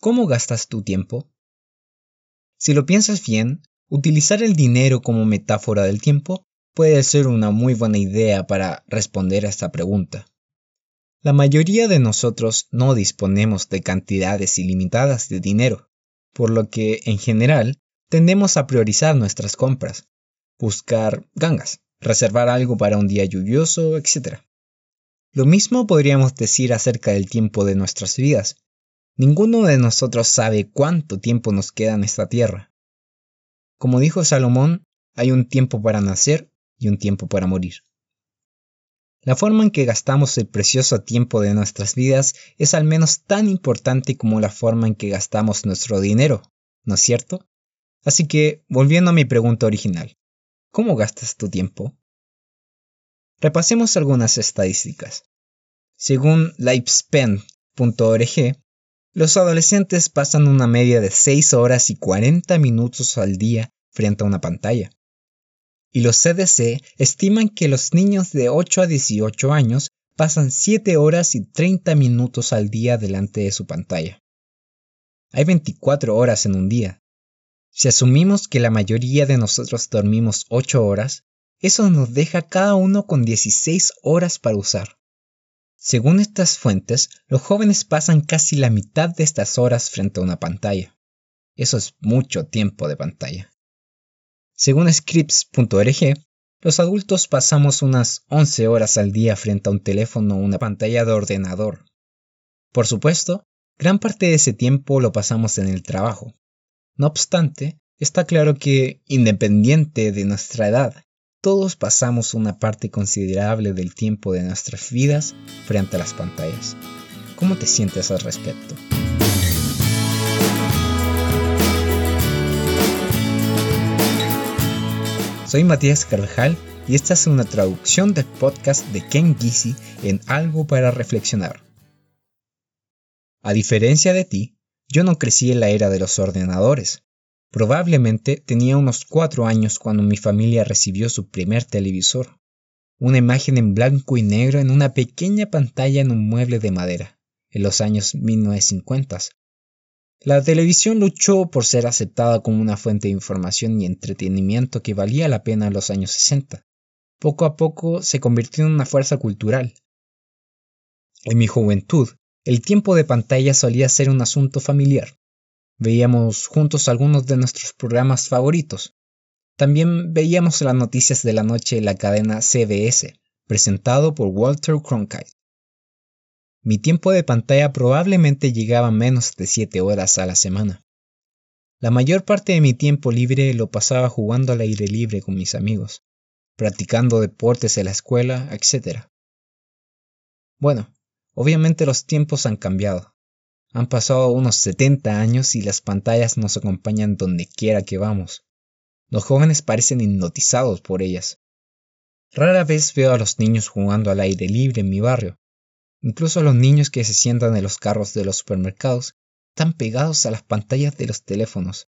¿Cómo gastas tu tiempo? Si lo piensas bien, utilizar el dinero como metáfora del tiempo puede ser una muy buena idea para responder a esta pregunta. La mayoría de nosotros no disponemos de cantidades ilimitadas de dinero, por lo que, en general, tendemos a priorizar nuestras compras, buscar gangas, reservar algo para un día lluvioso, etc. Lo mismo podríamos decir acerca del tiempo de nuestras vidas. Ninguno de nosotros sabe cuánto tiempo nos queda en esta tierra. Como dijo Salomón, hay un tiempo para nacer y un tiempo para morir. La forma en que gastamos el precioso tiempo de nuestras vidas es al menos tan importante como la forma en que gastamos nuestro dinero, ¿no es cierto? Así que, volviendo a mi pregunta original, ¿cómo gastas tu tiempo? Repasemos algunas estadísticas. Según lifespan.org, los adolescentes pasan una media de 6 horas y 40 minutos al día frente a una pantalla. Y los CDC estiman que los niños de 8 a 18 años pasan 7 horas y 30 minutos al día delante de su pantalla. Hay 24 horas en un día. Si asumimos que la mayoría de nosotros dormimos 8 horas, eso nos deja cada uno con 16 horas para usar. Según estas fuentes, los jóvenes pasan casi la mitad de estas horas frente a una pantalla. Eso es mucho tiempo de pantalla. Según scripts.org, los adultos pasamos unas 11 horas al día frente a un teléfono o una pantalla de ordenador. Por supuesto, gran parte de ese tiempo lo pasamos en el trabajo. No obstante, está claro que, independiente de nuestra edad, todos pasamos una parte considerable del tiempo de nuestras vidas frente a las pantallas. ¿Cómo te sientes al respecto? Soy Matías Carvajal y esta es una traducción del podcast de Ken Gisi en Algo para Reflexionar. A diferencia de ti, yo no crecí en la era de los ordenadores, Probablemente tenía unos cuatro años cuando mi familia recibió su primer televisor, una imagen en blanco y negro en una pequeña pantalla en un mueble de madera, en los años 1950. La televisión luchó por ser aceptada como una fuente de información y entretenimiento que valía la pena en los años 60. Poco a poco se convirtió en una fuerza cultural. En mi juventud, el tiempo de pantalla solía ser un asunto familiar. Veíamos juntos algunos de nuestros programas favoritos. También veíamos las noticias de la noche en la cadena CBS, presentado por Walter Cronkite. Mi tiempo de pantalla probablemente llegaba menos de 7 horas a la semana. La mayor parte de mi tiempo libre lo pasaba jugando al aire libre con mis amigos, practicando deportes en la escuela, etc. Bueno, obviamente los tiempos han cambiado. Han pasado unos 70 años y las pantallas nos acompañan donde quiera que vamos. Los jóvenes parecen hipnotizados por ellas. Rara vez veo a los niños jugando al aire libre en mi barrio. Incluso los niños que se sientan en los carros de los supermercados están pegados a las pantallas de los teléfonos.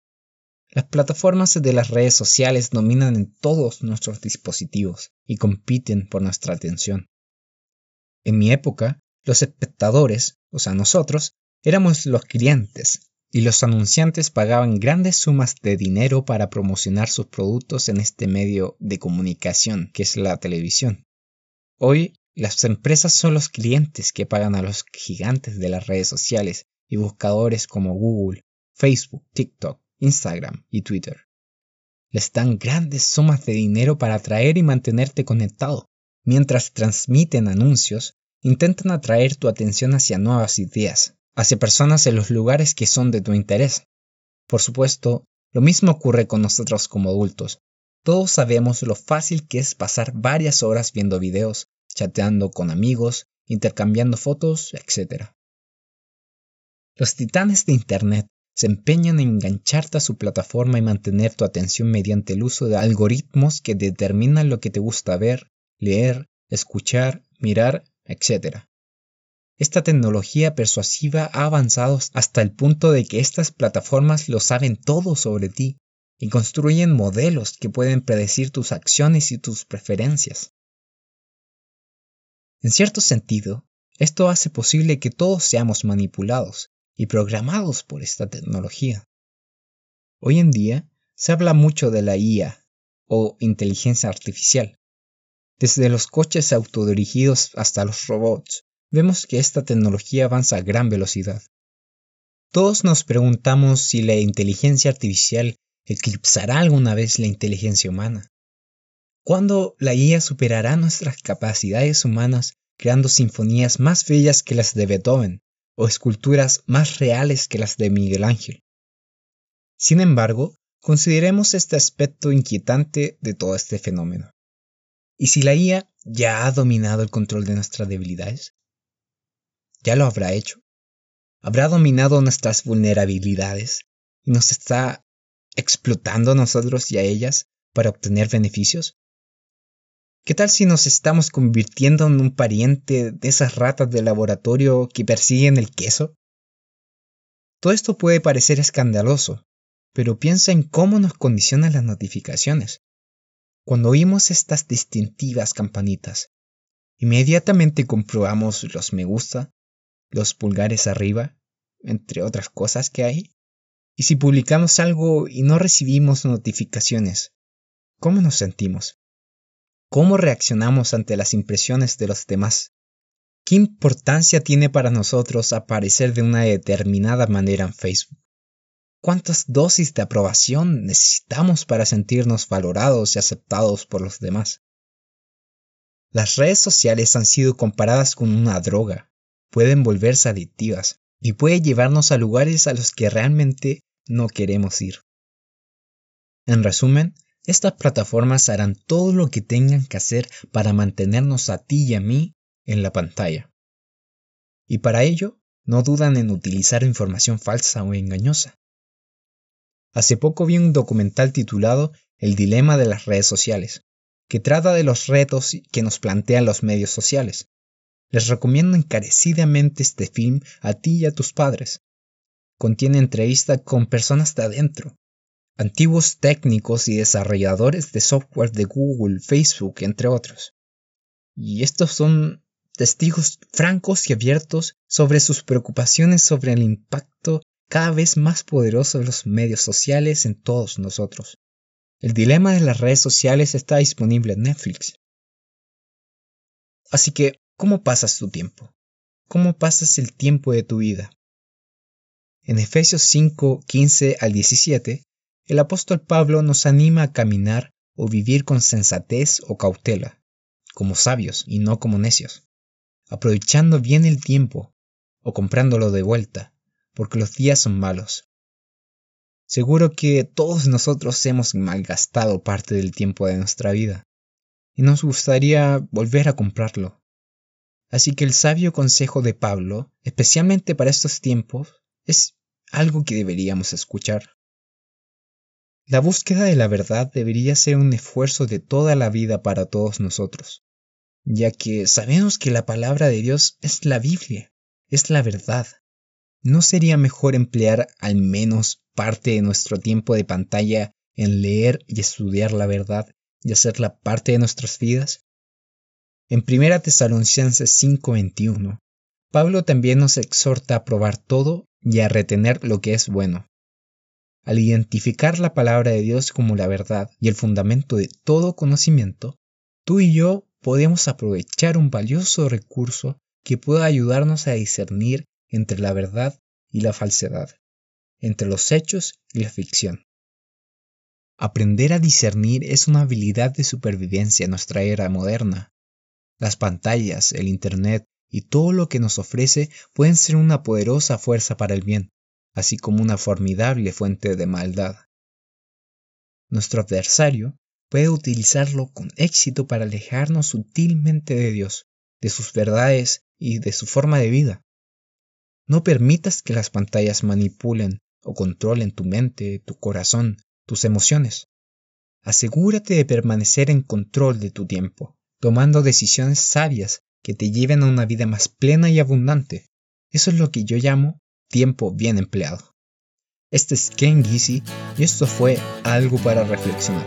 Las plataformas de las redes sociales dominan en todos nuestros dispositivos y compiten por nuestra atención. En mi época, los espectadores, o sea nosotros, Éramos los clientes y los anunciantes pagaban grandes sumas de dinero para promocionar sus productos en este medio de comunicación que es la televisión. Hoy las empresas son los clientes que pagan a los gigantes de las redes sociales y buscadores como Google, Facebook, TikTok, Instagram y Twitter. Les dan grandes sumas de dinero para atraer y mantenerte conectado. Mientras transmiten anuncios, intentan atraer tu atención hacia nuevas ideas, hacia personas en los lugares que son de tu interés. Por supuesto, lo mismo ocurre con nosotros como adultos. Todos sabemos lo fácil que es pasar varias horas viendo videos, chateando con amigos, intercambiando fotos, etc. Los titanes de Internet se empeñan en engancharte a su plataforma y mantener tu atención mediante el uso de algoritmos que determinan lo que te gusta ver, leer, escuchar, mirar, etc. Esta tecnología persuasiva ha avanzado hasta el punto de que estas plataformas lo saben todo sobre ti y construyen modelos que pueden predecir tus acciones y tus preferencias. En cierto sentido, esto hace posible que todos seamos manipulados y programados por esta tecnología. Hoy en día se habla mucho de la IA o inteligencia artificial. Desde los coches autodirigidos hasta los robots, vemos que esta tecnología avanza a gran velocidad. Todos nos preguntamos si la inteligencia artificial eclipsará alguna vez la inteligencia humana. ¿Cuándo la IA superará nuestras capacidades humanas creando sinfonías más bellas que las de Beethoven o esculturas más reales que las de Miguel Ángel? Sin embargo, consideremos este aspecto inquietante de todo este fenómeno. ¿Y si la IA ya ha dominado el control de nuestras debilidades? ¿Ya lo habrá hecho? ¿Habrá dominado nuestras vulnerabilidades y nos está explotando a nosotros y a ellas para obtener beneficios? ¿Qué tal si nos estamos convirtiendo en un pariente de esas ratas de laboratorio que persiguen el queso? Todo esto puede parecer escandaloso, pero piensa en cómo nos condicionan las notificaciones. Cuando oímos estas distintivas campanitas, inmediatamente comprobamos los me gusta, los pulgares arriba, entre otras cosas que hay. Y si publicamos algo y no recibimos notificaciones, ¿cómo nos sentimos? ¿Cómo reaccionamos ante las impresiones de los demás? ¿Qué importancia tiene para nosotros aparecer de una determinada manera en Facebook? ¿Cuántas dosis de aprobación necesitamos para sentirnos valorados y aceptados por los demás? Las redes sociales han sido comparadas con una droga pueden volverse adictivas y puede llevarnos a lugares a los que realmente no queremos ir. En resumen, estas plataformas harán todo lo que tengan que hacer para mantenernos a ti y a mí en la pantalla. Y para ello, no dudan en utilizar información falsa o engañosa. Hace poco vi un documental titulado El dilema de las redes sociales, que trata de los retos que nos plantean los medios sociales. Les recomiendo encarecidamente este film a ti y a tus padres. Contiene entrevista con personas de adentro, antiguos técnicos y desarrolladores de software de Google, Facebook, entre otros. Y estos son testigos francos y abiertos sobre sus preocupaciones sobre el impacto cada vez más poderoso de los medios sociales en todos nosotros. El dilema de las redes sociales está disponible en Netflix. Así que ¿Cómo pasas tu tiempo? ¿Cómo pasas el tiempo de tu vida? En Efesios 5, 15 al 17, el apóstol Pablo nos anima a caminar o vivir con sensatez o cautela, como sabios y no como necios, aprovechando bien el tiempo o comprándolo de vuelta, porque los días son malos. Seguro que todos nosotros hemos malgastado parte del tiempo de nuestra vida, y nos gustaría volver a comprarlo Así que el sabio consejo de Pablo, especialmente para estos tiempos, es algo que deberíamos escuchar. La búsqueda de la verdad debería ser un esfuerzo de toda la vida para todos nosotros, ya que sabemos que la palabra de Dios es la Biblia, es la verdad. ¿No sería mejor emplear al menos parte de nuestro tiempo de pantalla en leer y estudiar la verdad y hacerla parte de nuestras vidas? En 1 Tesalonicenses 5:21, Pablo también nos exhorta a probar todo y a retener lo que es bueno. Al identificar la palabra de Dios como la verdad y el fundamento de todo conocimiento, tú y yo podemos aprovechar un valioso recurso que pueda ayudarnos a discernir entre la verdad y la falsedad, entre los hechos y la ficción. Aprender a discernir es una habilidad de supervivencia en nuestra era moderna, las pantallas, el Internet y todo lo que nos ofrece pueden ser una poderosa fuerza para el bien, así como una formidable fuente de maldad. Nuestro adversario puede utilizarlo con éxito para alejarnos sutilmente de Dios, de sus verdades y de su forma de vida. No permitas que las pantallas manipulen o controlen tu mente, tu corazón, tus emociones. Asegúrate de permanecer en control de tu tiempo tomando decisiones sabias que te lleven a una vida más plena y abundante. Eso es lo que yo llamo tiempo bien empleado. Este es Ken Gizi y esto fue algo para reflexionar.